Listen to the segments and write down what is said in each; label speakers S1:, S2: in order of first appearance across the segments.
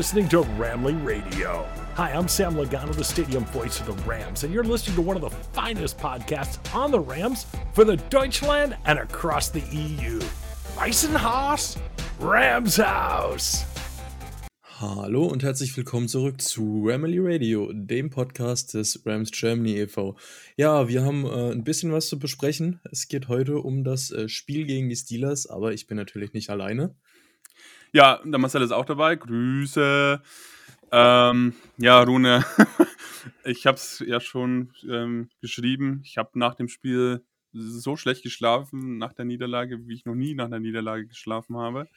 S1: listening to Ramley Radio. Hi, I'm Sam Logano, the stadium voice of the Rams, and you're listening to one of the finest podcasts on the Rams for the Deutschland and across the EU. Weissenhaus, Rams House.
S2: Hallo und herzlich willkommen zurück zu Ramily Radio, dem Podcast des Rams Germany e.V. Ja, wir haben äh, ein bisschen was zu besprechen. Es geht heute um das äh, Spiel gegen die Steelers, aber ich bin natürlich nicht alleine.
S3: Ja, der Marcel ist auch dabei. Grüße. Ähm, ja, Rune, ich habe es ja schon ähm, geschrieben. Ich habe nach dem Spiel so schlecht geschlafen nach der Niederlage, wie ich noch nie nach einer Niederlage geschlafen habe.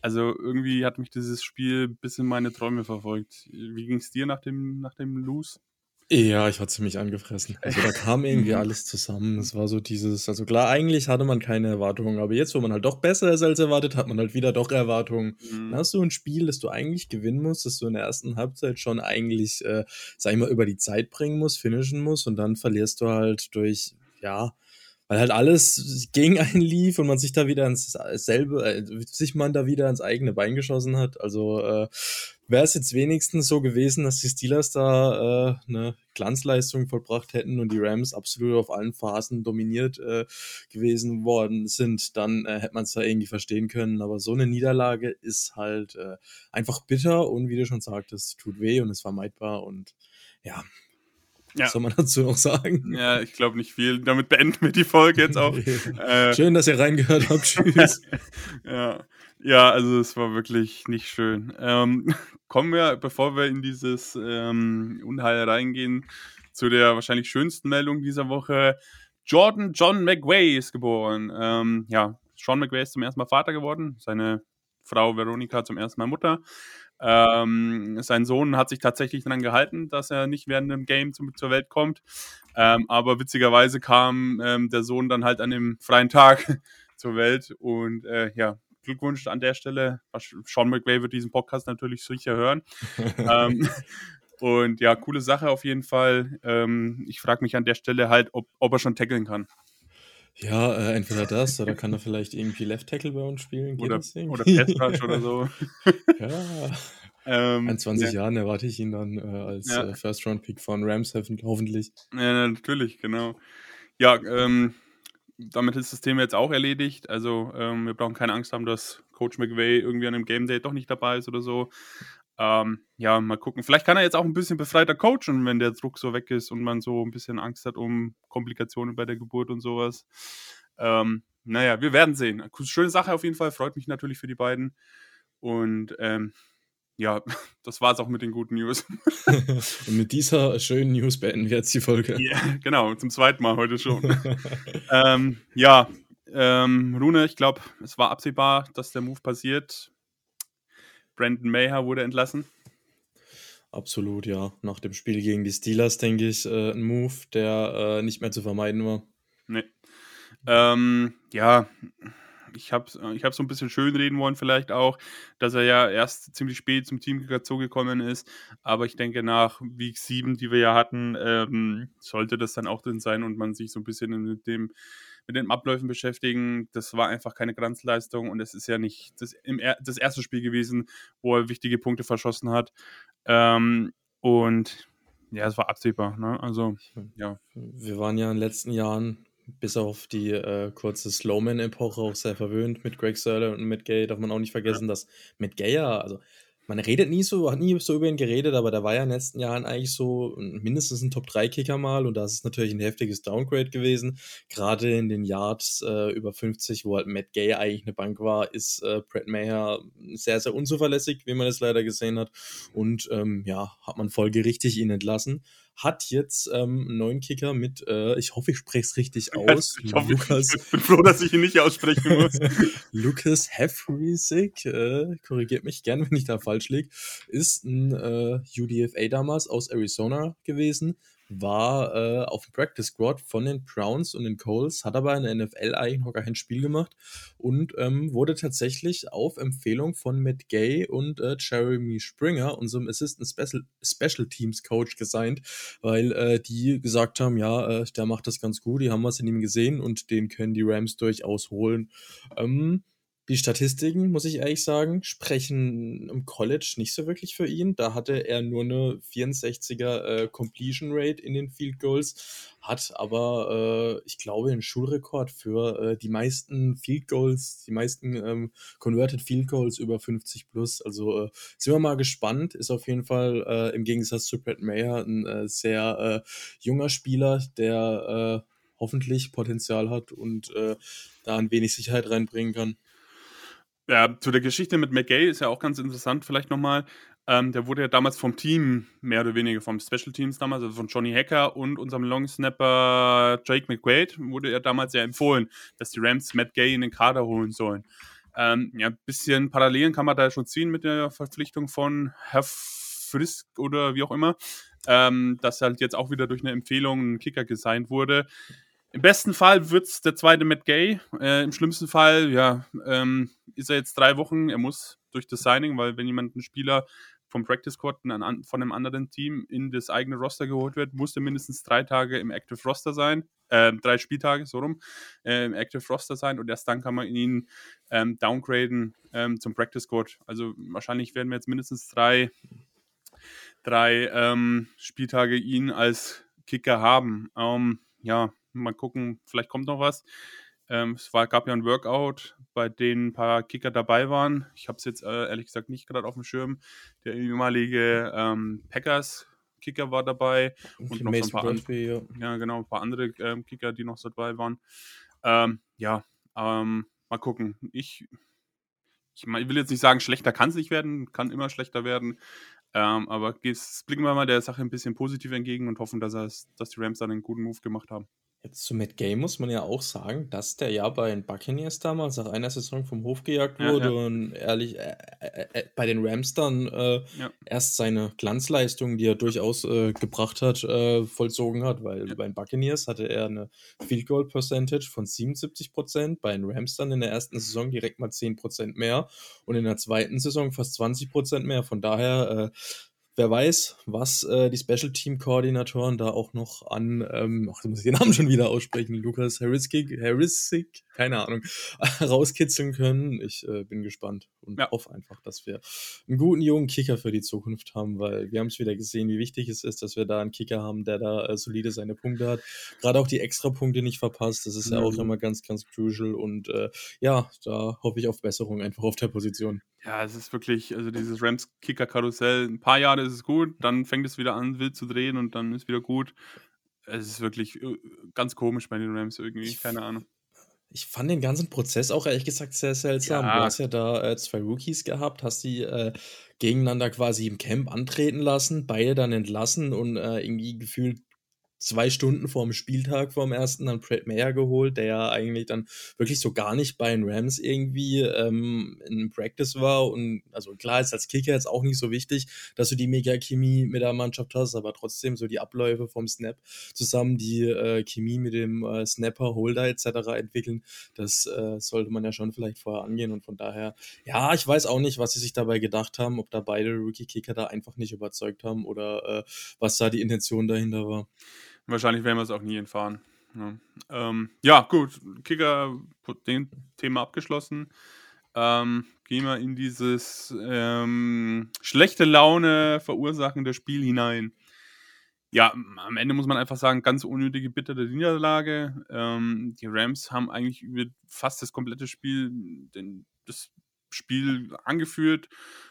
S3: Also irgendwie hat mich dieses Spiel bis in meine Träume verfolgt. Wie ging es dir nach dem, nach dem Lose?
S2: Ja, ich war ziemlich angefressen. Also da kam irgendwie alles zusammen. Es war so dieses, also klar, eigentlich hatte man keine Erwartungen, aber jetzt, wo man halt doch besser ist als erwartet, hat man halt wieder doch Erwartungen. Mhm. Dann hast du ein Spiel, das du eigentlich gewinnen musst, das du in der ersten Halbzeit schon eigentlich, äh, sag ich mal, über die Zeit bringen musst, finishen musst und dann verlierst du halt durch, ja, weil halt alles gegen einen lief und man sich da wieder ins selbe, äh, sich man da wieder ins eigene Bein geschossen hat. Also äh, wäre es jetzt wenigstens so gewesen, dass die Steelers da äh, eine Glanzleistung vollbracht hätten und die Rams absolut auf allen Phasen dominiert äh, gewesen worden sind, dann äh, hätte man es da irgendwie verstehen können. Aber so eine Niederlage ist halt äh, einfach bitter und wie du schon sagtest, tut weh und ist vermeidbar und ja, ja. Was soll man dazu noch sagen?
S3: Ja, ich glaube nicht viel. Damit beenden wir die Folge jetzt auch.
S2: äh, schön, dass ihr reingehört habt. Tschüss.
S3: ja. ja, also es war wirklich nicht schön. Ähm, kommen wir, bevor wir in dieses ähm, Unheil reingehen, zu der wahrscheinlich schönsten Meldung dieser Woche. Jordan John McWay ist geboren. Ähm, ja, Sean McWay ist zum ersten Mal Vater geworden. Seine Frau Veronika zum ersten Mal Mutter. Ähm, sein Sohn hat sich tatsächlich daran gehalten, dass er nicht während dem Game zum, zur Welt kommt. Ähm, aber witzigerweise kam ähm, der Sohn dann halt an dem freien Tag zur Welt. Und äh, ja, Glückwunsch an der Stelle. Sean McVay wird diesen Podcast natürlich sicher hören. ähm, und ja, coole Sache auf jeden Fall. Ähm, ich frage mich an der Stelle halt, ob, ob er schon tackeln kann.
S2: Ja, äh, entweder das oder kann er vielleicht irgendwie Left Tackle bei uns spielen.
S3: Geht oder oder Rush oder so.
S2: ja. Ähm, In 20 ja. Jahren erwarte ich ihn dann äh, als ja. äh, First-Round-Pick von Rams hoffentlich.
S3: Ja, natürlich, genau. Ja, ähm, damit ist das Thema jetzt auch erledigt. Also ähm, wir brauchen keine Angst haben, dass Coach McVay irgendwie an einem Game Day doch nicht dabei ist oder so. Ähm, ja, mal gucken. Vielleicht kann er jetzt auch ein bisschen befreiter coachen, wenn der Druck so weg ist und man so ein bisschen Angst hat um Komplikationen bei der Geburt und sowas. Ähm, naja, wir werden sehen. Schöne Sache auf jeden Fall. Freut mich natürlich für die beiden. Und ähm, ja, das war es auch mit den guten News.
S2: und mit dieser schönen News beenden wir jetzt die Folge.
S3: Ja, genau, zum zweiten Mal heute schon. ähm, ja, ähm, Rune, ich glaube, es war absehbar, dass der Move passiert. Brandon Mayer wurde entlassen.
S2: Absolut, ja. Nach dem Spiel gegen die Steelers, denke ich, äh, ein Move, der äh, nicht mehr zu vermeiden war.
S3: Nee. Ähm, ja, ich habe ich hab so ein bisschen schön reden wollen, vielleicht auch, dass er ja erst ziemlich spät zum Team dazugekommen ist. Aber ich denke, nach Week 7, die wir ja hatten, ähm, sollte das dann auch drin sein und man sich so ein bisschen mit dem mit den Abläufen beschäftigen. Das war einfach keine Glanzleistung und es ist ja nicht das, im, das erste Spiel gewesen, wo er wichtige Punkte verschossen hat. Ähm, und ja, es war absehbar. Ne? Also, ja.
S2: Wir waren ja in den letzten Jahren bis auf die äh, kurze Slowman-Epoche auch sehr verwöhnt mit Greg Sirle und mit Gay. Darf man auch nicht vergessen, ja. dass mit Gay ja, also man redet nie so, hat nie so über ihn geredet, aber der war ja in den letzten Jahren eigentlich so mindestens ein Top-3-Kicker mal und das ist natürlich ein heftiges Downgrade gewesen. Gerade in den Yards äh, über 50, wo halt Matt Gay eigentlich eine Bank war, ist äh, Brett Mayer sehr, sehr unzuverlässig, wie man es leider gesehen hat. Und ähm, ja, hat man folgerichtig ihn entlassen hat jetzt ähm, einen neuen Kicker mit, äh, ich hoffe, ich spreche es richtig aus.
S3: ich, hoffe, Lukas, ich bin froh, dass ich ihn nicht aussprechen muss.
S2: Lukas Heffriesig, äh, korrigiert mich gern, wenn ich da falsch liege, ist ein äh, UDFA damals aus Arizona gewesen war äh, auf dem Practice Squad von den Browns und den Coles, hat aber in der NFL eigentlich gar kein Spiel gemacht und ähm, wurde tatsächlich auf Empfehlung von Matt Gay und äh, Jeremy Springer, unserem Assistant Special, Special Teams Coach, gesigned, weil äh, die gesagt haben, ja, äh, der macht das ganz gut, die haben was in ihm gesehen und den können die Rams durchaus holen. Ähm, Die Statistiken, muss ich ehrlich sagen, sprechen im College nicht so wirklich für ihn. Da hatte er nur eine 64er äh, Completion Rate in den Field Goals, hat aber, äh, ich glaube, einen Schulrekord für äh, die meisten Field Goals, die meisten ähm, Converted Field Goals über 50 plus. Also äh, sind wir mal gespannt. Ist auf jeden Fall äh, im Gegensatz zu Brad Mayer ein äh, sehr junger Spieler, der hoffentlich Potenzial hat und da ein wenig Sicherheit reinbringen kann.
S3: Ja, zu der Geschichte mit McGay ist ja auch ganz interessant, vielleicht nochmal. Ähm, der wurde ja damals vom Team, mehr oder weniger vom Special Teams damals, also von Johnny Hacker und unserem Long Snapper Jake McQuaid, wurde ja damals ja empfohlen, dass die Rams Matt Gay in den Kader holen sollen. Ähm, ja, ein bisschen Parallelen kann man da schon ziehen mit der Verpflichtung von Herr Frisk oder wie auch immer, ähm, dass halt jetzt auch wieder durch eine Empfehlung ein Kicker gesigned wurde. Im besten Fall wird es der zweite Matt Gay. Äh, Im schlimmsten Fall, ja, ähm, ist er jetzt drei Wochen. Er muss durch das Signing, weil wenn jemand einen Spieler vom Practice Squad von einem anderen Team in das eigene Roster geholt wird, muss er mindestens drei Tage im Active Roster sein, äh, drei Spieltage, so rum, äh, im Active Roster sein und erst dann kann man ihn ähm, downgraden ähm, zum Practice Squad. Also wahrscheinlich werden wir jetzt mindestens drei, drei ähm, Spieltage ihn als Kicker haben. Ähm, ja, Mal gucken, vielleicht kommt noch was. Ähm, es war, gab ja ein Workout, bei dem ein paar Kicker dabei waren. Ich habe es jetzt äh, ehrlich gesagt nicht gerade auf dem Schirm. Der ehemalige ähm, Packers-Kicker war dabei und, und noch so ein paar andere, ja. ja. genau, ein paar andere ähm, Kicker, die noch so dabei waren. Ähm, ja, ähm, mal gucken. Ich, ich, will jetzt nicht sagen, schlechter kann es nicht werden, kann immer schlechter werden. Ähm, aber blicken wir mal der Sache ein bisschen positiv entgegen und hoffen, dass, dass die Rams dann einen guten Move gemacht haben.
S2: Jetzt zu Matt Gay muss man ja auch sagen, dass der ja bei den Buccaneers damals nach einer Saison vom Hof gejagt wurde ja, ja. und ehrlich äh, äh, äh, bei den Rams dann äh, ja. erst seine Glanzleistung, die er durchaus äh, gebracht hat, äh, vollzogen hat, weil bei den Buccaneers hatte er eine Field Goal Percentage von 77 Prozent, bei den Rams dann in der ersten Saison direkt mal 10 Prozent mehr und in der zweiten Saison fast 20 Prozent mehr. Von daher wer weiß, was äh, die Special Team Koordinatoren da auch noch an, ähm, ach, du musst den Namen schon wieder aussprechen, Lukas Harrisik, Harrisik, keine Ahnung, rauskitzeln können. Ich äh, bin gespannt und ja. hoffe einfach, dass wir einen guten jungen Kicker für die Zukunft haben, weil wir haben es wieder gesehen, wie wichtig es ist, dass wir da einen Kicker haben, der da äh, solide seine Punkte hat. Gerade auch die Extrapunkte nicht verpasst, das ist mhm. ja auch mhm. immer ganz, ganz crucial und äh, ja, da hoffe ich auf Besserung einfach auf der Position.
S3: Ja, es ist wirklich, also dieses Rams-Kicker-Karussell, ein paar Jahre ist es gut, dann fängt es wieder an, wild zu drehen und dann ist wieder gut. Es ist wirklich äh, ganz komisch bei den Rams irgendwie, keine Ahnung.
S2: Ich fand den ganzen Prozess auch ehrlich gesagt sehr seltsam. Ja. Du hast ja da äh, zwei Rookies gehabt, hast die äh, gegeneinander quasi im Camp antreten lassen, beide dann entlassen und äh, irgendwie gefühlt zwei Stunden vor dem Spieltag, vor dem ersten, dann Brad Mayer geholt, der ja eigentlich dann wirklich so gar nicht bei den Rams irgendwie ähm, in Practice war. Und also klar ist als Kicker jetzt auch nicht so wichtig, dass du die Mega-Chemie mit der Mannschaft hast, aber trotzdem so die Abläufe vom Snap zusammen, die äh, Chemie mit dem äh, Snapper, Holder etc. entwickeln, das äh, sollte man ja schon vielleicht vorher angehen. Und von daher, ja, ich weiß auch nicht, was sie sich dabei gedacht haben, ob da beide Rookie-Kicker da einfach nicht überzeugt haben oder äh, was da die Intention dahinter war.
S3: Wahrscheinlich werden wir es auch nie entfahren. Ja, ne? ähm, ja gut, Kicker, den Thema abgeschlossen. Ähm, gehen wir in dieses ähm, schlechte Laune verursachende Spiel hinein. Ja, am Ende muss man einfach sagen, ganz unnötige, bittere Niederlage. Ähm, die Rams haben eigentlich über fast das komplette Spiel den, das Spiel angeführt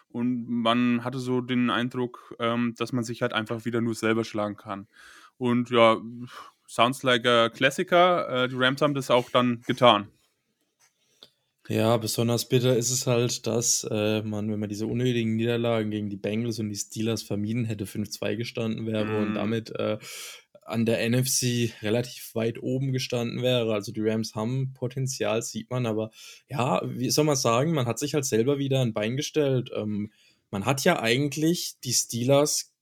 S3: und man hatte so den Eindruck, ähm, dass man sich halt einfach wieder nur selber schlagen kann. Und ja, sounds like a Klassiker. Äh, die Rams haben das auch dann getan.
S2: Ja, besonders bitter ist es halt, dass äh, man, wenn man diese unnötigen Niederlagen gegen die Bengals und die Steelers vermieden hätte, 5-2 gestanden wäre mm. und mhm. damit äh, an der NFC relativ weit oben gestanden wäre. Also die Rams haben Potenzial, sieht man, aber ja, wie soll man sagen, man hat sich halt selber wieder ein Bein gestellt. Ähm, man hat ja eigentlich die Steelers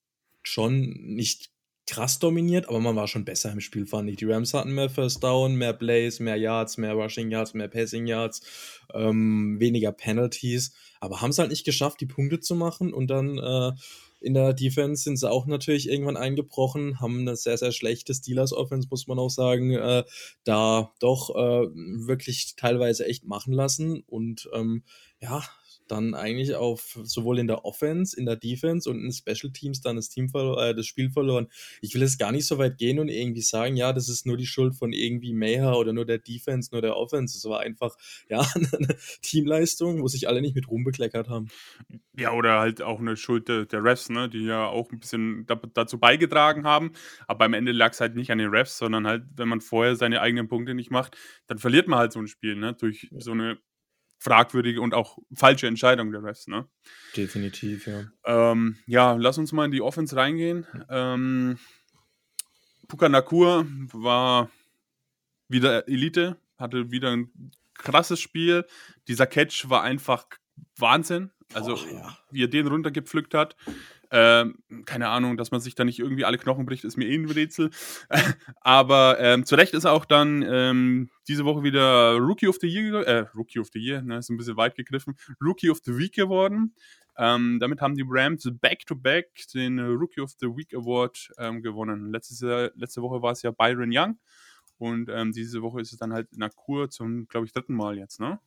S2: schon nicht krass dominiert, aber man war schon besser im Spiel, fand ich. Die Rams hatten mehr First Down, mehr Plays, mehr Yards, mehr Rushing Yards, mehr Passing Yards, ähm, weniger Penalties, aber haben es halt nicht geschafft, die Punkte zu machen und dann äh, in der Defense sind sie auch natürlich irgendwann eingebrochen, haben eine sehr, sehr schlechte Steelers-Offense, muss man auch sagen, äh, da doch äh, wirklich teilweise echt machen lassen. Und ähm, ja, dann eigentlich auf sowohl in der Offense, in der Defense und in Special Teams dann das Team äh, das Spiel verloren. Ich will jetzt gar nicht so weit gehen und irgendwie sagen, ja, das ist nur die Schuld von irgendwie Mayher oder nur der Defense, nur der Offense. Es war einfach, ja, eine Teamleistung, wo sich alle nicht mit rumbekleckert haben.
S3: Ja, oder halt auch eine Schuld der, der Refs, ne, die ja auch ein bisschen da, dazu beigetragen haben. Aber am Ende lag es halt nicht an den Refs, sondern halt, wenn man vorher seine eigenen Punkte nicht macht, dann verliert man halt so ein Spiel, ne, durch so eine fragwürdige und auch falsche Entscheidung der Refs, ne?
S2: Definitiv, ja.
S3: Ähm, ja, lass uns mal in die Offense reingehen. Ähm, Puka Nakur war wieder Elite, hatte wieder ein krasses Spiel. Dieser Catch war einfach Wahnsinn. Also, oh, ja. wie er den runtergepflückt hat. Ähm, keine Ahnung, dass man sich da nicht irgendwie alle Knochen bricht, ist mir eh ein Rätsel. Aber ähm, zu Recht ist auch dann ähm, diese Woche wieder Rookie of the Year, äh, Rookie of the Year, ne, ist ein bisschen weit gegriffen, Rookie of the Week geworden. Ähm, damit haben die Rams back-to-back -back den Rookie of the Week Award ähm, gewonnen. Letztes Jahr, letzte Woche war es ja Byron Young und ähm, diese Woche ist es dann halt in der Kur zum, glaube ich, dritten Mal jetzt, ne?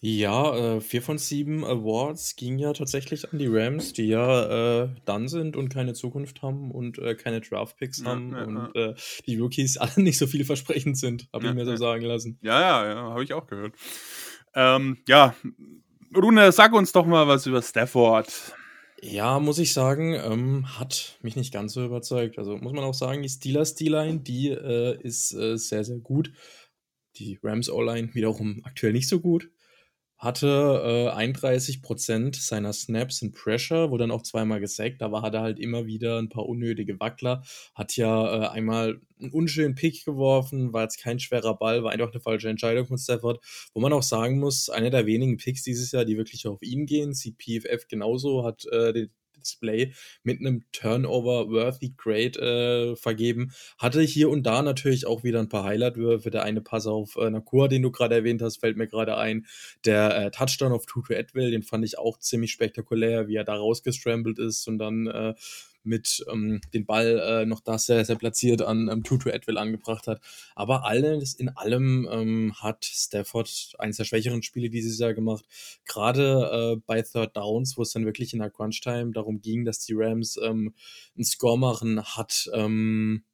S2: Ja, äh, vier von sieben Awards ging ja tatsächlich an die Rams, die ja äh, dann sind und keine Zukunft haben und äh, keine Draftpicks ja, haben ja, und ja. Äh, die Rookies alle nicht so vielversprechend sind, habe ich mir so sagen lassen.
S3: Ja, ja, ja, habe ich auch gehört. Ähm, ja, Rune, sag uns doch mal was über Stafford.
S2: Ja, muss ich sagen, ähm, hat mich nicht ganz so überzeugt. Also muss man auch sagen, die Steelers-D-Line, die äh, ist äh, sehr, sehr gut. Die Rams O-Line wiederum aktuell nicht so gut hatte äh, 31% seiner Snaps in Pressure, wurde dann auch zweimal gesackt, aber hatte halt immer wieder ein paar unnötige Wackler, hat ja äh, einmal einen unschönen Pick geworfen, war jetzt kein schwerer Ball, war einfach eine falsche Entscheidung von Stafford, wo man auch sagen muss, einer der wenigen Picks dieses Jahr, die wirklich auf ihn gehen, sieht PFF genauso, hat äh, Display mit einem Turnover-worthy Grade äh, vergeben. Hatte hier und da natürlich auch wieder ein paar Highlight-Würfe. Der eine Pass auf äh, Nakua, den du gerade erwähnt hast, fällt mir gerade ein. Der äh, Touchdown auf Tutu Edwell, den fand ich auch ziemlich spektakulär, wie er da rausgestrambelt ist und dann äh, mit ähm, den Ball äh, noch da sehr, sehr platziert an ähm, Tutu Edwell angebracht hat. Aber alles in allem ähm, hat Stafford eines der schwächeren Spiele dieses Jahr gemacht. Gerade äh, bei Third Downs, wo es dann wirklich in der Crunch-Time darum ging, dass die Rams ähm, einen Score machen, hat ähm,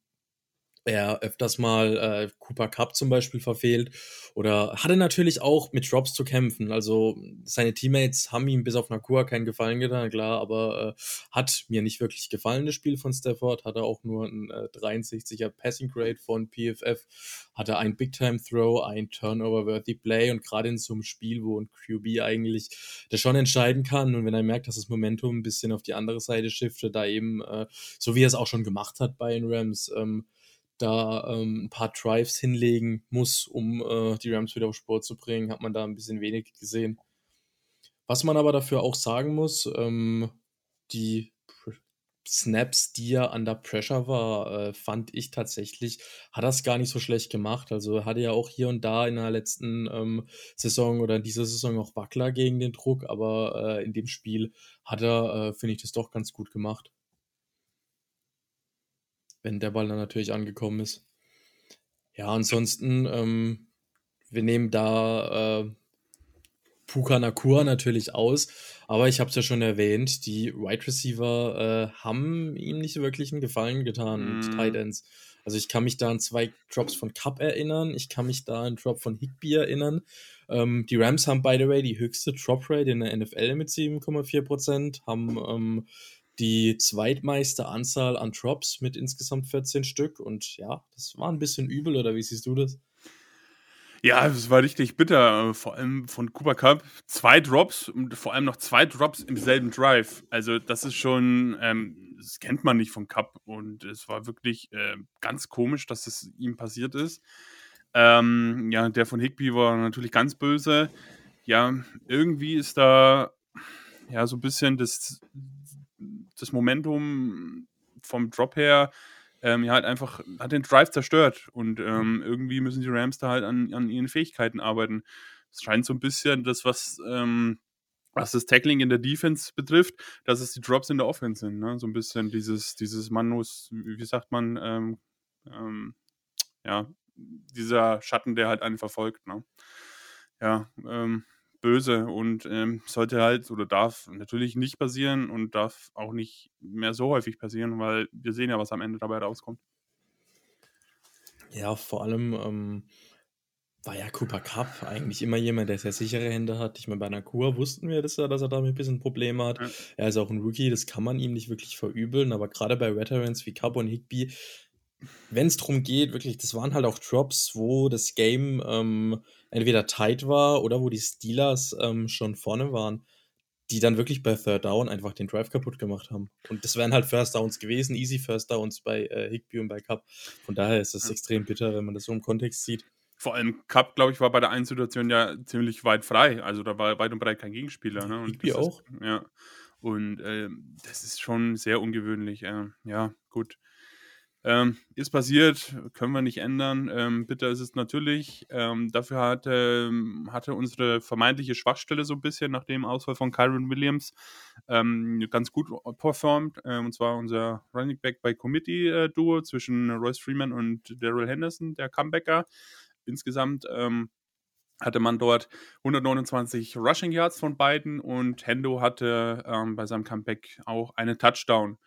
S2: er öfters mal äh, Cooper Cup zum Beispiel verfehlt oder hatte natürlich auch mit Drops zu kämpfen. Also seine Teammates haben ihm bis auf Nakua keinen Gefallen getan, klar, aber äh, hat mir nicht wirklich gefallen, das Spiel von Stafford. Hatte auch nur ein äh, 63er Passing Grade von PFF, hatte ein Big-Time-Throw, ein Turnover-worthy Play und gerade in so einem Spiel, wo ein QB eigentlich das schon entscheiden kann und wenn er merkt, dass das Momentum ein bisschen auf die andere Seite shiftet, da eben, äh, so wie er es auch schon gemacht hat bei den Rams, ähm, da ähm, ein paar Drives hinlegen muss, um äh, die Rams wieder auf Sport zu bringen, hat man da ein bisschen wenig gesehen. Was man aber dafür auch sagen muss, ähm, die Snaps, die er under Pressure war, äh, fand ich tatsächlich, hat das gar nicht so schlecht gemacht. Also er hatte ja auch hier und da in der letzten ähm, Saison oder in dieser Saison auch Wackler gegen den Druck, aber äh, in dem Spiel hat er, äh, finde ich, das doch ganz gut gemacht wenn der Ball dann natürlich angekommen ist. Ja, ansonsten, ähm, wir nehmen da äh, Puka Nakua natürlich aus, aber ich habe es ja schon erwähnt, die Wide Receiver äh, haben ihm nicht wirklich einen Gefallen getan mm. mit Tight Ends. Also ich kann mich da an zwei Drops von Cup erinnern, ich kann mich da an einen Drop von Higby erinnern. Ähm, die Rams haben, by the way, die höchste Drop Rate in der NFL mit 7,4%, haben ähm, die zweitmeiste Anzahl an Drops mit insgesamt 14 Stück. Und ja, das war ein bisschen übel, oder wie siehst du das?
S3: Ja, es war richtig bitter, vor allem von Cooper Cup. Zwei Drops und vor allem noch zwei Drops im selben Drive. Also, das ist schon, ähm, das kennt man nicht von Cup und es war wirklich äh, ganz komisch, dass es ihm passiert ist. Ähm, ja, der von Higby war natürlich ganz böse. Ja, irgendwie ist da ja so ein bisschen das das Momentum vom Drop her ähm, ja halt einfach, hat den Drive zerstört und ähm, mhm. irgendwie müssen die Rams da halt an, an ihren Fähigkeiten arbeiten. Es scheint so ein bisschen das, was ähm, was das Tackling in der Defense betrifft, dass es die Drops in der Offense sind. Ne? So ein bisschen dieses, dieses Manus, wie sagt man, ähm, ähm, ja, dieser Schatten, der halt einen verfolgt. Ne? Ja, ähm, böse und ähm, sollte halt oder darf natürlich nicht passieren und darf auch nicht mehr so häufig passieren, weil wir sehen ja, was am Ende dabei rauskommt.
S2: Ja, vor allem ähm, war ja Cooper Cup eigentlich immer jemand, der sehr sichere Hände hat. Ich meine, bei Nakua wussten wir das ja, dass er damit ein bisschen Probleme hat. Ja. Er ist auch ein Rookie, das kann man ihm nicht wirklich verübeln, aber gerade bei Veterans wie Cup und Higby, wenn es darum geht, wirklich, das waren halt auch Drops, wo das Game ähm, entweder tight war oder wo die Steelers ähm, schon vorne waren, die dann wirklich bei Third Down einfach den Drive kaputt gemacht haben. Und das wären halt First Downs gewesen, easy First Downs bei äh, Higby und bei Cup. Von daher ist es ja. extrem bitter, wenn man das so im Kontext sieht.
S3: Vor allem Cup, glaube ich, war bei der einen Situation ja ziemlich weit frei. Also da war weit und breit kein Gegenspieler. Ne? Und
S2: Higby auch.
S3: Ist, ja. Und äh, das ist schon sehr ungewöhnlich. Äh, ja, gut. Ähm, ist passiert, können wir nicht ändern. Ähm, bitter ist es natürlich. Ähm, dafür hatte, hatte unsere vermeintliche Schwachstelle so ein bisschen nach dem Ausfall von Kyron Williams ähm, ganz gut performt. Äh, und zwar unser Running Back by Committee äh, Duo zwischen Royce Freeman und Daryl Henderson, der Comebacker. Insgesamt ähm, hatte man dort 129 Rushing Yards von beiden und Hendo hatte ähm, bei seinem Comeback auch einen Touchdown.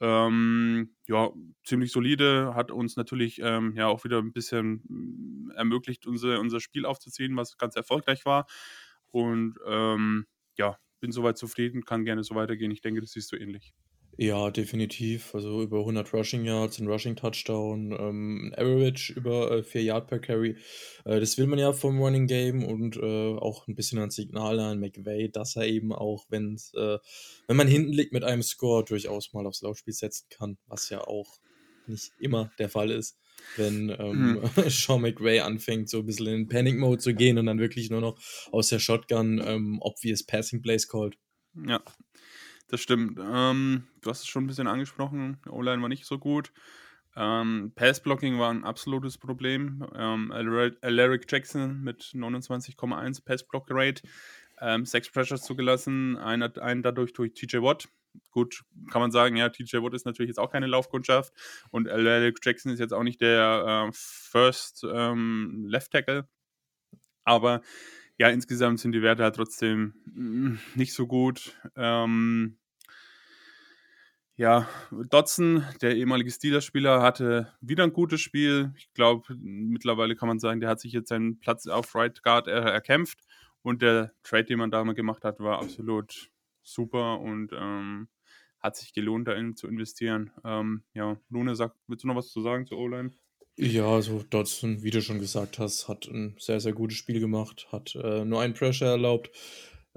S3: Ähm, ja, ziemlich solide, hat uns natürlich ähm, ja auch wieder ein bisschen mm, ermöglicht, unser, unser Spiel aufzuziehen, was ganz erfolgreich war. Und ähm, ja, bin soweit zufrieden, kann gerne so weitergehen. Ich denke, das siehst du ähnlich.
S2: Ja, definitiv. Also über 100 Rushing Yards, ein Rushing Touchdown, ähm, ein Average über äh, 4 Yard per Carry. Äh, das will man ja vom Running Game und äh, auch ein bisschen ein Signal an McVay, dass er eben auch, wenn's, äh, wenn man hinten liegt mit einem Score, durchaus mal aufs Laufspiel setzen kann, was ja auch nicht immer der Fall ist, wenn ähm, mhm. Sean McVay anfängt, so ein bisschen in Panic-Mode zu gehen und dann wirklich nur noch aus der Shotgun ähm, obvious Passing Plays called.
S3: Ja, das stimmt. Ähm, du hast es schon ein bisschen angesprochen. O-Line war nicht so gut. Ähm, Passblocking war ein absolutes Problem. Ähm, Alaric Jackson mit 29,1 Passblock-Rate. Ähm, sechs Pressures zugelassen, einen, einen dadurch durch TJ Watt. Gut, kann man sagen, ja, TJ Watt ist natürlich jetzt auch keine Laufkundschaft und Alaric Jackson ist jetzt auch nicht der äh, First ähm, Left Tackle. Aber ja, insgesamt sind die Werte halt trotzdem mm, nicht so gut. Ähm, ja, Dotson, der ehemalige Steelers-Spieler, hatte wieder ein gutes Spiel. Ich glaube, mittlerweile kann man sagen, der hat sich jetzt seinen Platz auf Right Guard er erkämpft. Und der Trade, den man damals gemacht hat, war absolut super und ähm, hat sich gelohnt, da in, zu investieren. Ähm, ja, Lune, sag, willst du noch was zu sagen zu O-Line?
S2: Ja, also Dodson, wie du schon gesagt hast, hat ein sehr, sehr gutes Spiel gemacht, hat äh, nur einen Pressure erlaubt,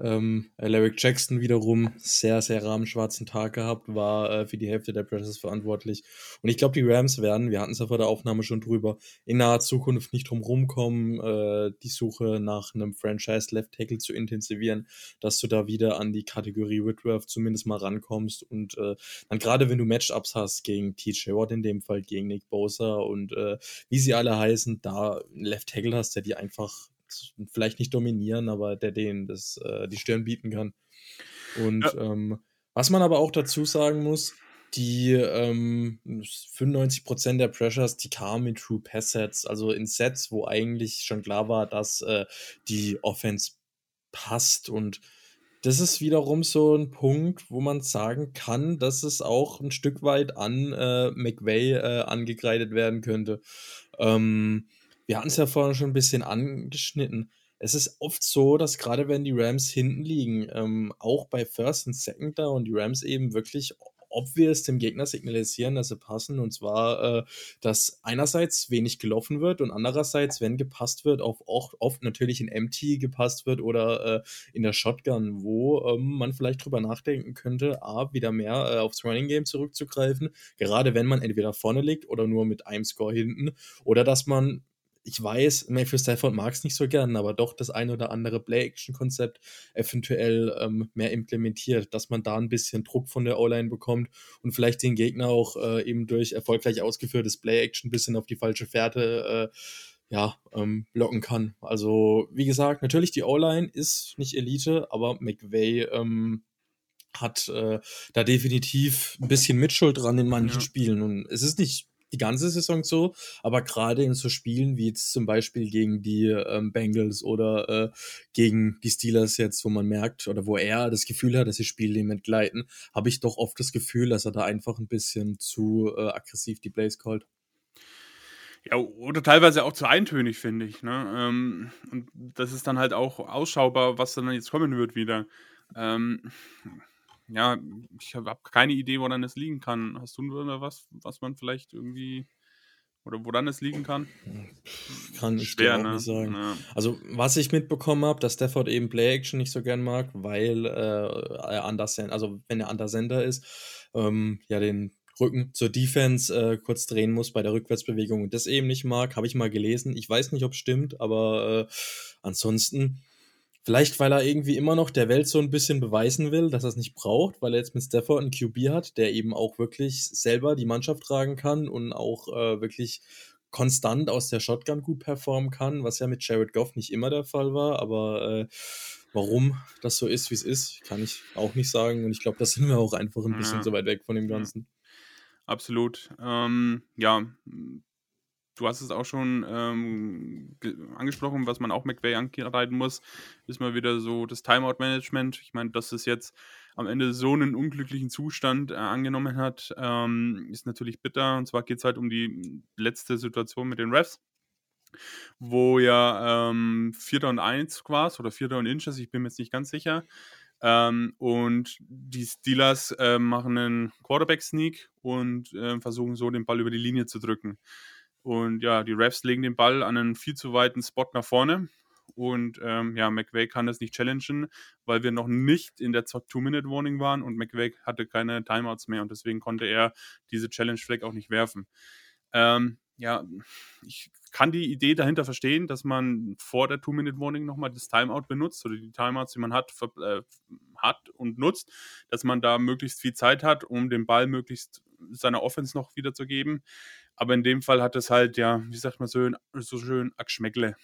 S2: ähm, Alaric Jackson wiederum sehr, sehr rahmenschwarzen Tag gehabt, war äh, für die Hälfte der Presses verantwortlich. Und ich glaube, die Rams werden, wir hatten es ja vor der Aufnahme schon drüber, in naher Zukunft nicht drum rumkommen, äh, die Suche nach einem Franchise Left Tackle zu intensivieren, dass du da wieder an die Kategorie Whitworth zumindest mal rankommst. Und äh, dann gerade wenn du Matchups hast gegen TJ Watt in dem Fall, gegen Nick Bosa und äh, wie sie alle heißen, da Left Tackle hast, der die einfach vielleicht nicht dominieren, aber der denen das, äh, die Stirn bieten kann. Und ja. ähm, was man aber auch dazu sagen muss, die ähm, 95% der Pressures, die kamen in True Pass Sets, also in Sets, wo eigentlich schon klar war, dass äh, die Offense passt und das ist wiederum so ein Punkt, wo man sagen kann, dass es auch ein Stück weit an äh, McVay äh, angekreidet werden könnte. Ähm, wir hatten es ja vorhin schon ein bisschen angeschnitten. Es ist oft so, dass gerade wenn die Rams hinten liegen, ähm, auch bei First und Second Down, die Rams eben wirklich obvious dem Gegner signalisieren, dass sie passen. Und zwar, äh, dass einerseits wenig gelaufen wird und andererseits, wenn gepasst wird, auch oft, oft natürlich in Empty gepasst wird oder äh, in der Shotgun, wo ähm, man vielleicht drüber nachdenken könnte, A, wieder mehr äh, aufs Running Game zurückzugreifen, gerade wenn man entweder vorne liegt oder nur mit einem Score hinten, oder dass man ich weiß, Matthew Stafford mag es nicht so gern, aber doch das ein oder andere Play-Action-Konzept eventuell ähm, mehr implementiert, dass man da ein bisschen Druck von der O-Line bekommt und vielleicht den Gegner auch äh, eben durch erfolgreich ausgeführtes Play-Action ein bisschen auf die falsche Fährte äh, ja, ähm, blocken kann. Also, wie gesagt, natürlich die O-Line ist nicht Elite, aber McVay ähm, hat äh, da definitiv ein bisschen Mitschuld dran in manchen ja. Spielen. Und es ist nicht die ganze Saison so, aber gerade in so Spielen wie jetzt zum Beispiel gegen die ähm, Bengals oder äh, gegen die Steelers jetzt, wo man merkt oder wo er das Gefühl hat, dass die Spiele ihm entgleiten, habe ich doch oft das Gefühl, dass er da einfach ein bisschen zu äh, aggressiv die Plays callt.
S3: Ja, oder teilweise auch zu eintönig, finde ich. Ne? Ähm, und das ist dann halt auch ausschaubar, was dann jetzt kommen wird wieder. Ähm, ja, ich habe keine Idee, woran es liegen kann. Hast du oder was, was man vielleicht irgendwie oder woran es liegen kann?
S2: Kann ich Schwer, dir auch ne? nicht sagen. Ja. Also, was ich mitbekommen habe, dass Stafford eben Play-Action nicht so gern mag, weil äh, er anders, also wenn er an Sender ist, ähm, ja, den Rücken zur Defense äh, kurz drehen muss bei der Rückwärtsbewegung und das eben nicht mag, habe ich mal gelesen. Ich weiß nicht, ob es stimmt, aber äh, ansonsten Vielleicht, weil er irgendwie immer noch der Welt so ein bisschen beweisen will, dass er es nicht braucht, weil er jetzt mit Stafford einen QB hat, der eben auch wirklich selber die Mannschaft tragen kann und auch äh, wirklich konstant aus der Shotgun gut performen kann, was ja mit Jared Goff nicht immer der Fall war, aber äh, warum das so ist, wie es ist, kann ich auch nicht sagen und ich glaube, da sind wir auch einfach ein bisschen ja. so weit weg von dem Ganzen.
S3: Absolut. Ähm, ja, du hast es auch schon ähm, angesprochen, was man auch McVay ankreiden muss, ist mal wieder so das Timeout-Management. Ich meine, dass es jetzt am Ende so einen unglücklichen Zustand äh, angenommen hat, ähm, ist natürlich bitter. Und zwar geht es halt um die letzte Situation mit den Refs, wo ja ähm, Vierter und Eins war oder Vierter und Inches, ich bin mir jetzt nicht ganz sicher. Ähm, und die Steelers äh, machen einen Quarterback-Sneak und äh, versuchen so den Ball über die Linie zu drücken. Und ja, die Refs legen den Ball an einen viel zu weiten Spot nach vorne. Und ähm, ja, McVay kann das nicht challengen, weil wir noch nicht in der Two-Minute-Warning waren und McVay hatte keine Timeouts mehr und deswegen konnte er diese Challenge-Flag auch nicht werfen. Ähm, ja, ich kann die Idee dahinter verstehen, dass man vor der Two-Minute-Warning nochmal das Timeout benutzt oder die Timeouts, die man hat, äh, hat und nutzt, dass man da möglichst viel Zeit hat, um den Ball möglichst seiner Offense noch wiederzugeben. Aber in dem Fall hat es halt, ja, wie sagt man so, so schön, Ackschmeckle.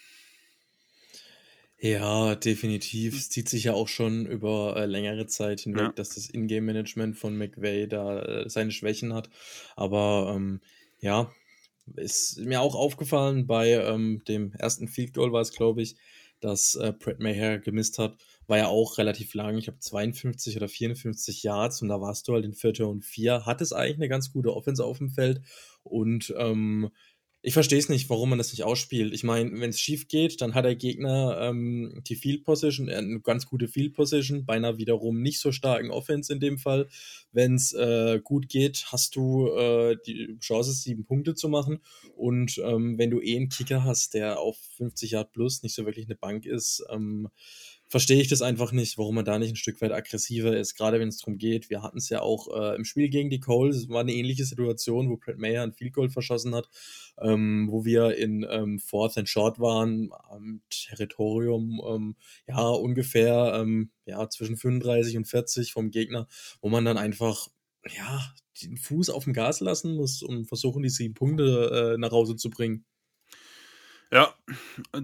S2: Ja, definitiv. Es zieht sich ja auch schon über äh, längere Zeit hinweg, ja. dass das Ingame-Management von McVay da äh, seine Schwächen hat. Aber ähm, ja, ist mir auch aufgefallen bei ähm, dem ersten Field Goal war es, glaube ich, dass äh, Brett Maher gemisst hat war ja auch relativ lang. Ich habe 52 oder 54 Yards und da warst du halt in Vierter und Vier. Hattest eigentlich eine ganz gute Offense auf dem Feld und ähm, ich verstehe es nicht, warum man das nicht ausspielt. Ich meine, wenn es schief geht, dann hat der Gegner ähm, die Field Position, äh, eine ganz gute Field Position, beinahe wiederum nicht so starken Offense in dem Fall. Wenn es äh, gut geht, hast du äh, die Chance, sieben Punkte zu machen. Und ähm, wenn du eh einen Kicker hast, der auf 50 Yard plus nicht so wirklich eine Bank ist, ähm, verstehe ich das einfach nicht, warum man da nicht ein Stück weit aggressiver ist, gerade wenn es darum geht. Wir hatten es ja auch äh, im Spiel gegen die Coles, es war eine ähnliche Situation, wo Brett Mayer ein Field Goal verschossen hat, ähm, wo wir in ähm, Fourth and Short waren, am Territorium, ähm, ja, ungefähr ähm, ja, zwischen 35 und 40 vom Gegner, wo man dann einfach, ja, den Fuß auf dem Gas lassen muss, um versuchen, die sieben Punkte äh, nach Hause zu bringen.
S3: Ja,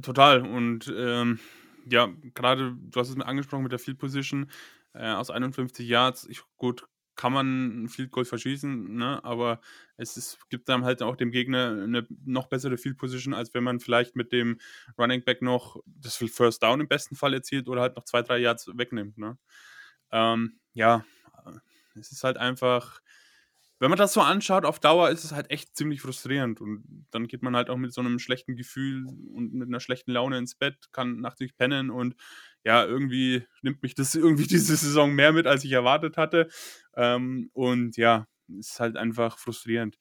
S3: total. Und ähm, ja, gerade, du hast es mir angesprochen mit der Field Position äh, aus 51 Yards. Ich, gut, kann man ein Field Goal verschießen, ne? aber es ist, gibt dann halt auch dem Gegner eine noch bessere Field Position, als wenn man vielleicht mit dem Running Back noch das First Down im besten Fall erzielt oder halt noch zwei, drei Yards wegnimmt. Ne? Ähm, ja, es ist halt einfach, wenn man das so anschaut, auf Dauer ist es halt echt ziemlich frustrierend. Und dann geht man halt auch mit so einem schlechten Gefühl und mit einer schlechten Laune ins Bett, kann nachts pennen und ja, irgendwie nimmt mich das irgendwie diese Saison mehr mit, als ich erwartet hatte. Ähm, und ja, ist halt einfach frustrierend.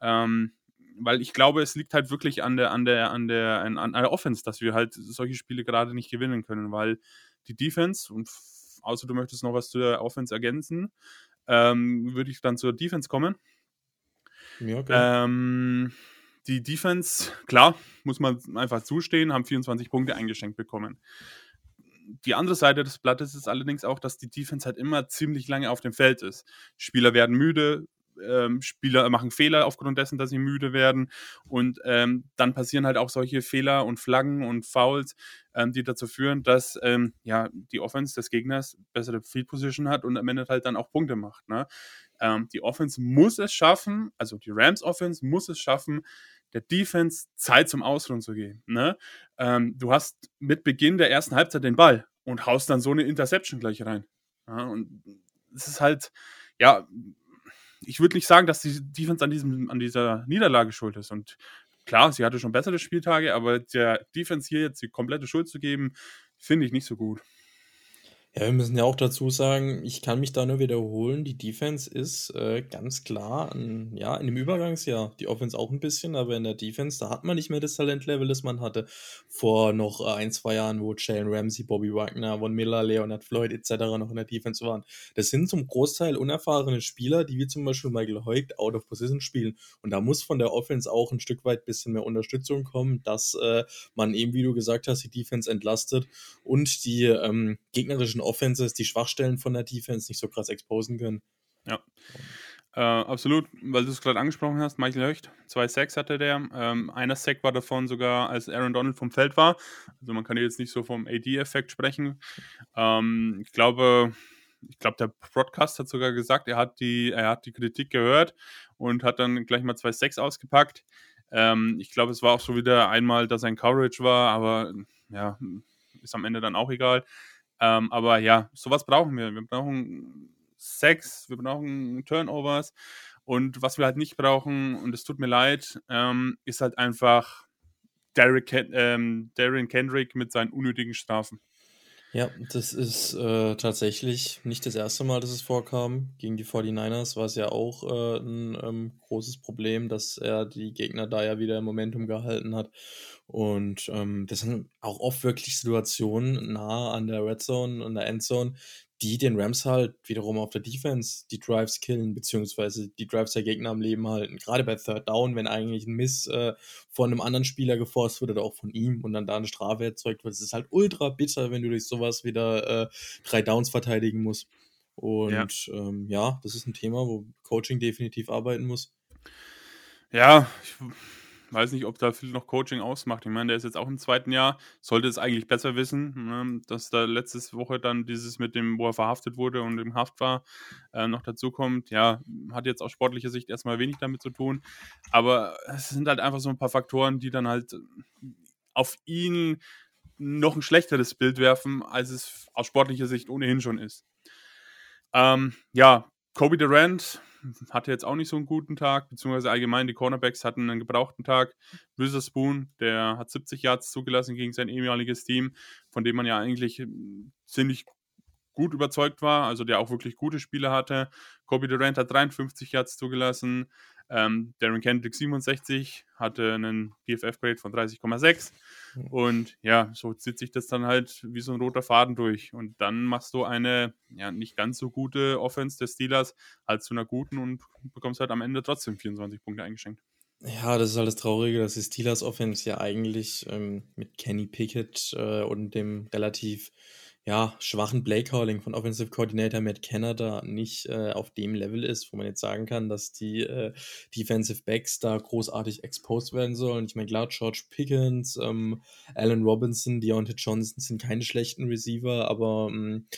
S3: Ähm, weil ich glaube, es liegt halt wirklich an der, an der, an der, an, an der Offense, dass wir halt solche Spiele gerade nicht gewinnen können, weil die Defense und außer du möchtest noch was zu der Offense ergänzen, ähm, würde ich dann zur Defense kommen. Ja, okay. Ähm, die Defense, klar, muss man einfach zustehen, haben 24 Punkte eingeschenkt bekommen. Die andere Seite des Blattes ist allerdings auch, dass die Defense halt immer ziemlich lange auf dem Feld ist. Spieler werden müde, ähm, Spieler machen Fehler aufgrund dessen, dass sie müde werden. Und ähm, dann passieren halt auch solche Fehler und Flaggen und Fouls, ähm, die dazu führen, dass ähm, ja, die Offense des Gegners bessere Field Position hat und am Ende halt dann auch Punkte macht. Ne? Ähm, die Offense muss es schaffen, also die Rams Offense muss es schaffen, der Defense Zeit zum Ausruhen zu geben. Ne? Ähm, du hast mit Beginn der ersten Halbzeit den Ball und haust dann so eine Interception gleich rein. Ja, und es ist halt, ja, ich würde nicht sagen, dass die Defense an, diesem, an dieser Niederlage schuld ist. Und klar, sie hatte schon bessere Spieltage, aber der Defense hier jetzt die komplette Schuld zu geben, finde ich nicht so gut.
S2: Ja, wir müssen ja auch dazu sagen, ich kann mich da nur wiederholen, die Defense ist äh, ganz klar, ein, ja, in dem Übergangsjahr, die Offense auch ein bisschen, aber in der Defense, da hat man nicht mehr das Talentlevel, das man hatte vor noch äh, ein, zwei Jahren, wo Jalen Ramsey, Bobby Wagner, Von Miller, Leonard Floyd etc. noch in der Defense waren. Das sind zum Großteil unerfahrene Spieler, die wie zum Beispiel Michael Heugt out of position spielen und da muss von der Offense auch ein Stück weit bisschen mehr Unterstützung kommen, dass äh, man eben, wie du gesagt hast, die Defense entlastet und die ähm, gegnerischen Offenses die Schwachstellen von der Defense nicht so krass exposen können.
S3: Ja. Äh, absolut, weil du es gerade angesprochen hast, Michael Höcht, zwei Sacks hatte der. Ähm, einer Sack war davon sogar, als Aaron Donald vom Feld war. Also man kann jetzt nicht so vom AD-Effekt sprechen. Ähm, ich glaube, ich glaube, der Broadcast hat sogar gesagt, er hat die, er hat die Kritik gehört und hat dann gleich mal zwei Sacks ausgepackt. Ähm, ich glaube, es war auch so wieder einmal, dass ein Coverage war, aber ja, ist am Ende dann auch egal. Ähm, aber ja, sowas brauchen wir. Wir brauchen Sex, wir brauchen Turnovers. Und was wir halt nicht brauchen, und es tut mir leid, ähm, ist halt einfach Derrick, ähm, Darren Kendrick mit seinen unnötigen Strafen.
S2: Ja, das ist äh, tatsächlich nicht das erste Mal, dass es vorkam. Gegen die 49ers war es ja auch äh, ein ähm, großes Problem, dass er die Gegner da ja wieder im Momentum gehalten hat. Und ähm, das sind auch oft wirklich Situationen nah an der Red Zone und der Endzone, die den Rams halt wiederum auf der Defense die Drives killen, beziehungsweise die Drives der Gegner am Leben halten. Gerade bei Third Down, wenn eigentlich ein Miss äh, von einem anderen Spieler geforst wird oder auch von ihm und dann da eine Strafe erzeugt wird. Es ist halt ultra bitter, wenn du durch sowas wieder äh, drei Downs verteidigen musst. Und ja. Ähm, ja, das ist ein Thema, wo Coaching definitiv arbeiten muss.
S3: Ja, ich weiß nicht, ob da viel noch Coaching ausmacht. Ich meine, der ist jetzt auch im zweiten Jahr, sollte es eigentlich besser wissen, ne, dass da letzte Woche dann dieses mit dem, wo er verhaftet wurde und im Haft war, äh, noch dazu kommt. Ja, hat jetzt aus sportlicher Sicht erstmal wenig damit zu tun. Aber es sind halt einfach so ein paar Faktoren, die dann halt auf ihn noch ein schlechteres Bild werfen, als es aus sportlicher Sicht ohnehin schon ist. Ähm, ja, Kobe Durant hatte jetzt auch nicht so einen guten Tag, beziehungsweise allgemein die Cornerbacks hatten einen gebrauchten Tag. Witherspoon, der hat 70 Yards zugelassen gegen sein ehemaliges Team, von dem man ja eigentlich hm, ziemlich gut überzeugt war, also der auch wirklich gute Spiele hatte. Kobe Durant hat 53 Yards zugelassen. Ähm, Darren Kendrick 67 hatte einen PFF-Grade von 30,6 hm. und ja, so zieht sich das dann halt wie so ein roter Faden durch und dann machst du eine ja nicht ganz so gute Offense des Steelers als zu einer guten und bekommst halt am Ende trotzdem 24 Punkte eingeschenkt.
S2: Ja, das ist halt das Traurige, dass die Steelers Offense ja eigentlich ähm, mit Kenny Pickett äh, und dem relativ ja, schwachen Playcalling von Offensive Coordinator Matt Canada nicht äh, auf dem Level ist, wo man jetzt sagen kann, dass die äh, Defensive Backs da großartig exposed werden sollen. Ich meine, klar, George Pickens, ähm, Allen Robinson, Deontay Johnson sind keine schlechten Receiver, aber ähm,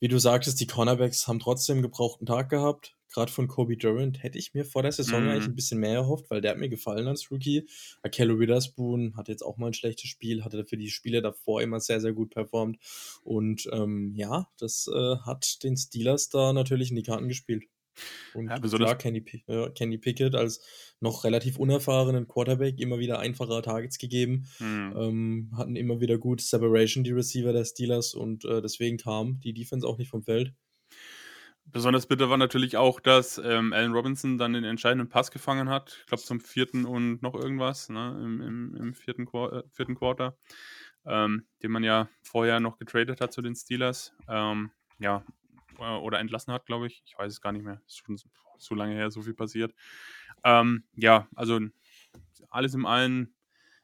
S2: wie du sagtest, die Cornerbacks haben trotzdem gebrauchten Tag gehabt gerade von Kobe Durant hätte ich mir vor der Saison mhm. eigentlich ein bisschen mehr erhofft, weil der hat mir gefallen als Rookie. Akello Witherspoon hat jetzt auch mal ein schlechtes Spiel, hatte für die Spiele davor immer sehr, sehr gut performt. Und ähm, ja, das äh, hat den Steelers da natürlich in die Karten gespielt. Und ja, klar, Kenny, äh, Kenny Pickett als noch relativ unerfahrenen Quarterback immer wieder einfache Targets gegeben. Mhm. Ähm, hatten immer wieder gut Separation, die Receiver der Steelers, und äh, deswegen kam die Defense auch nicht vom Feld.
S3: Besonders bitter war natürlich auch, dass ähm, Allen Robinson dann den entscheidenden Pass gefangen hat. Ich glaube zum vierten und noch irgendwas, ne, im, im, im vierten, Qu äh, vierten Quarter, ähm, den man ja vorher noch getradet hat zu den Steelers. Ähm, ja, äh, oder entlassen hat, glaube ich. Ich weiß es gar nicht mehr. Ist schon so lange her, so viel passiert. Ähm, ja, also alles im Allen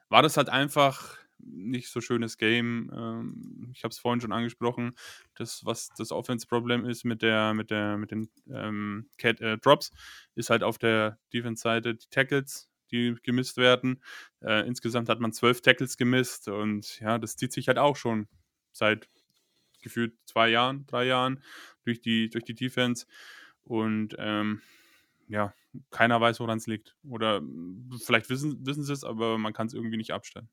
S3: war das halt einfach nicht so schönes Game. Ähm, ich habe es vorhin schon angesprochen, das, was das Offense-Problem ist mit der, mit der, mit den ähm, Cat, äh, Drops, ist halt auf der Defense-Seite die Tackles, die gemisst werden. Äh, insgesamt hat man zwölf Tackles gemisst und ja, das zieht sich halt auch schon seit gefühlt zwei Jahren, drei Jahren durch die, durch die Defense. Und ähm, ja, keiner weiß, woran es liegt. Oder vielleicht wissen, wissen sie es, aber man kann es irgendwie nicht abstellen.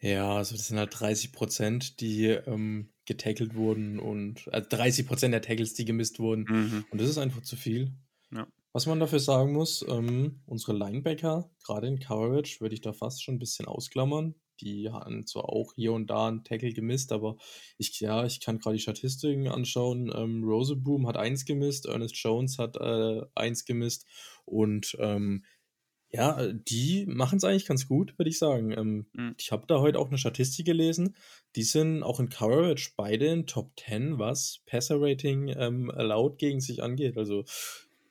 S2: Ja, also das sind halt 30 Prozent, die ähm, getackelt wurden und äh, 30 Prozent der Tackles, die gemisst wurden. Mhm. Und das ist einfach zu viel. Ja. Was man dafür sagen muss, ähm, unsere Linebacker, gerade in Coverage, würde ich da fast schon ein bisschen ausklammern. Die haben zwar auch hier und da einen Tackle gemisst, aber ich, ja, ich kann gerade die Statistiken anschauen. Ähm, Roseboom hat eins gemisst, Ernest Jones hat äh, eins gemisst und ähm, ja, die machen es eigentlich ganz gut, würde ich sagen. Ähm, mhm. Ich habe da heute auch eine Statistik gelesen. Die sind auch in Coverage beide in Top 10, was Passer-Rating ähm, allowed gegen sich angeht. Also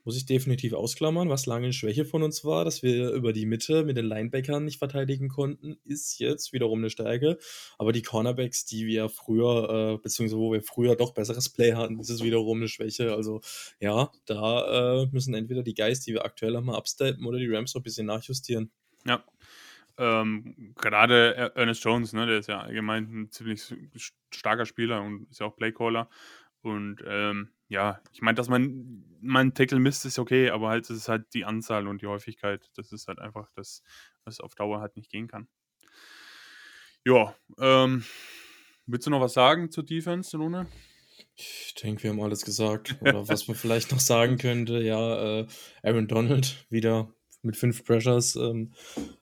S2: muss ich definitiv ausklammern, was lange eine Schwäche von uns war, dass wir über die Mitte mit den Linebackern nicht verteidigen konnten, ist jetzt wiederum eine Stärke. Aber die Cornerbacks, die wir früher, äh, beziehungsweise wo wir früher doch besseres Play hatten, ist es wiederum eine Schwäche. Also ja, da äh, müssen entweder die Guys, die wir aktuell haben, mal upsteppen oder die Rams noch ein bisschen nachjustieren.
S3: Ja. Ähm, gerade Ernest Jones, ne, der ist ja allgemein ein ziemlich starker Spieler und ist ja auch Playcaller. Und ähm, ja, ich meine, dass man, man Tackle misst, ist okay, aber halt, es ist halt die Anzahl und die Häufigkeit. Das ist halt einfach das, was auf Dauer halt nicht gehen kann. Ja, ähm, willst du noch was sagen zur Defense, Lune?
S2: Ich denke, wir haben alles gesagt. Oder was man vielleicht noch sagen könnte, ja, äh, Aaron Donald wieder mit fünf Pressures ähm,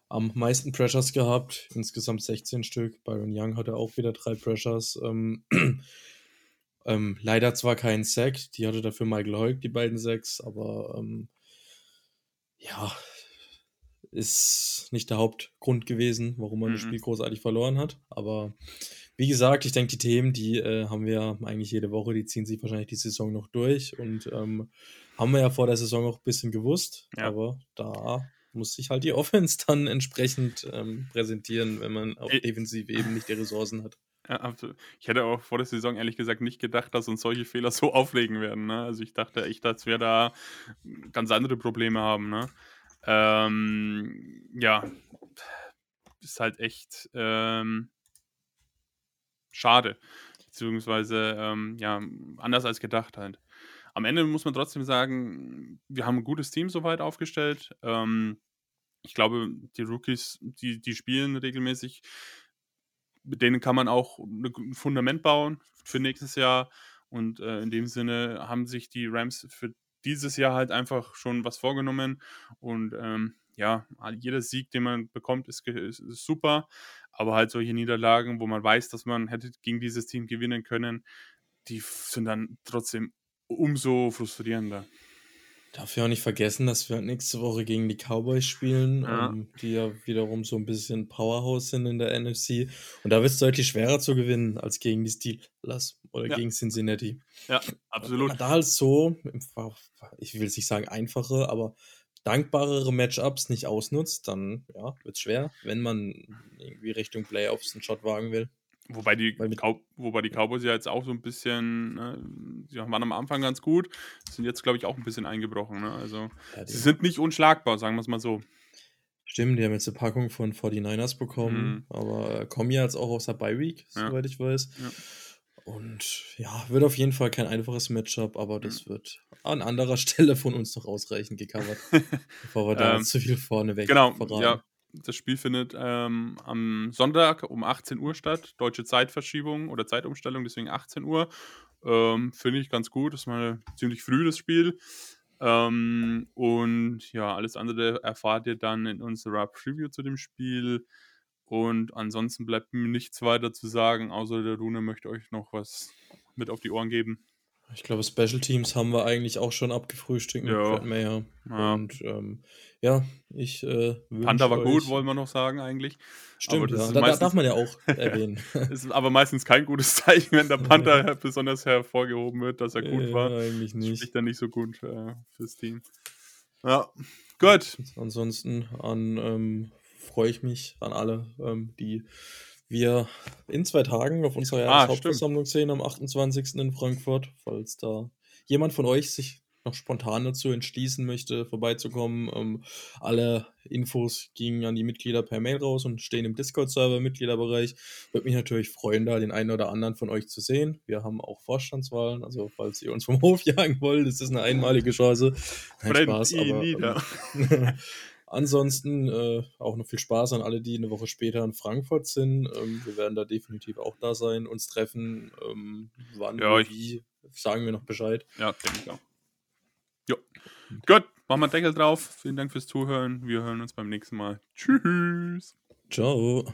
S2: am meisten Pressures gehabt, insgesamt 16 Stück. Byron Young hatte auch wieder drei Pressures. Ähm, ähm, leider zwar keinen Sack, die hatte dafür Michael Hoyk, die beiden Sacks, aber ähm, ja, ist nicht der Hauptgrund gewesen, warum man mhm. das Spiel großartig verloren hat. Aber wie gesagt, ich denke, die Themen, die äh, haben wir eigentlich jede Woche, die ziehen sich wahrscheinlich die Saison noch durch und ähm, haben wir ja vor der Saison auch ein bisschen gewusst. Ja. Aber da muss sich halt die Offense dann entsprechend ähm, präsentieren, wenn man auf defensiv eben nicht die Ressourcen hat.
S3: Ja, Ich hätte auch vor der Saison ehrlich gesagt nicht gedacht, dass uns solche Fehler so auflegen werden. Ne? Also ich dachte echt, dass wir da ganz andere Probleme haben. Ne? Ähm, ja, ist halt echt ähm, schade. Beziehungsweise, ähm, ja, anders als gedacht halt. Am Ende muss man trotzdem sagen, wir haben ein gutes Team soweit aufgestellt. Ähm, ich glaube, die Rookies, die, die spielen regelmäßig mit denen kann man auch ein Fundament bauen für nächstes Jahr. Und äh, in dem Sinne haben sich die Rams für dieses Jahr halt einfach schon was vorgenommen. Und ähm, ja, jeder Sieg, den man bekommt, ist, ist, ist, super. Aber halt solche Niederlagen, wo man weiß, dass man hätte gegen dieses Team gewinnen können, die sind dann trotzdem umso frustrierender.
S2: Darf ja auch nicht vergessen, dass wir nächste Woche gegen die Cowboys spielen, ja. ähm, die ja wiederum so ein bisschen Powerhouse sind in der NFC. Und da wird es deutlich schwerer zu gewinnen als gegen die Steelers oder ja. gegen Cincinnati.
S3: Ja, absolut.
S2: Da halt so, ich will jetzt nicht sagen einfache, aber dankbarere Matchups nicht ausnutzt, dann ja, wird es schwer, wenn man irgendwie Richtung Playoffs einen Shot wagen will.
S3: Wobei die, wobei die Cowboys ja jetzt auch so ein bisschen, ne, sie waren am Anfang ganz gut, sind jetzt, glaube ich, auch ein bisschen eingebrochen. Ne? Also, ja, sie sind nicht unschlagbar, sagen wir es mal so.
S2: Stimmt, die haben jetzt eine Packung von 49ers bekommen, mhm. aber äh, kommen ja jetzt auch aus der Bye Week, ja. soweit ich weiß. Ja. Und ja, wird auf jeden Fall kein einfaches Matchup, aber das mhm. wird an anderer Stelle von uns noch ausreichend gecovert, bevor wir da ähm, zu viel vorne weg
S3: genau, verraten. Ja, das Spiel findet ähm, am Sonntag um 18 Uhr statt. Deutsche Zeitverschiebung oder Zeitumstellung, deswegen 18 Uhr. Ähm, Finde ich ganz gut. Das ist mal ziemlich früh das Spiel. Ähm, und ja, alles andere erfahrt ihr dann in unserer Preview zu dem Spiel. Und ansonsten bleibt mir nichts weiter zu sagen, außer der Rune möchte euch noch was mit auf die Ohren geben.
S2: Ich glaube, Special Teams haben wir eigentlich auch schon abgefrühstückt
S3: mit ja. Mayer.
S2: Ja. Und ähm, ja, ich äh,
S3: Panther war gut, wollen wir noch sagen eigentlich.
S2: Stimmt, ja. da, meistens, darf man ja auch erwähnen.
S3: ist aber meistens kein gutes Zeichen, wenn der Panther ja. besonders hervorgehoben wird, dass er gut war.
S2: Eigentlich nicht.
S3: Das spricht dann nicht so gut äh, fürs Team. Ja, gut.
S2: Ansonsten an ähm, freue ich mich an alle, ähm, die wir in zwei Tagen auf unserer
S3: Ah,
S2: Jahreshauptversammlung sehen am 28. in Frankfurt, falls da jemand von euch sich noch spontan dazu entschließen möchte, vorbeizukommen. Ähm, alle Infos gingen an die Mitglieder per Mail raus und stehen im Discord-Server Mitgliederbereich. Würde mich natürlich freuen, da den einen oder anderen von euch zu sehen. Wir haben auch Vorstandswahlen, also falls ihr uns vom Hof jagen wollt, ist das eine einmalige Chance.
S3: Brennt
S2: Spaß, aber
S3: nieder.
S2: ansonsten äh, auch noch viel Spaß an alle, die eine Woche später in Frankfurt sind. Ähm, wir werden da definitiv auch da sein, uns treffen. Ähm, wann,
S3: Ja, ich-
S2: wie, sagen wir noch Bescheid.
S3: Ja, denke ich auch. Jo. Gut, machen wir einen Deckel drauf. Vielen Dank fürs Zuhören. Wir hören uns beim nächsten Mal. Tschüss.
S2: Ciao.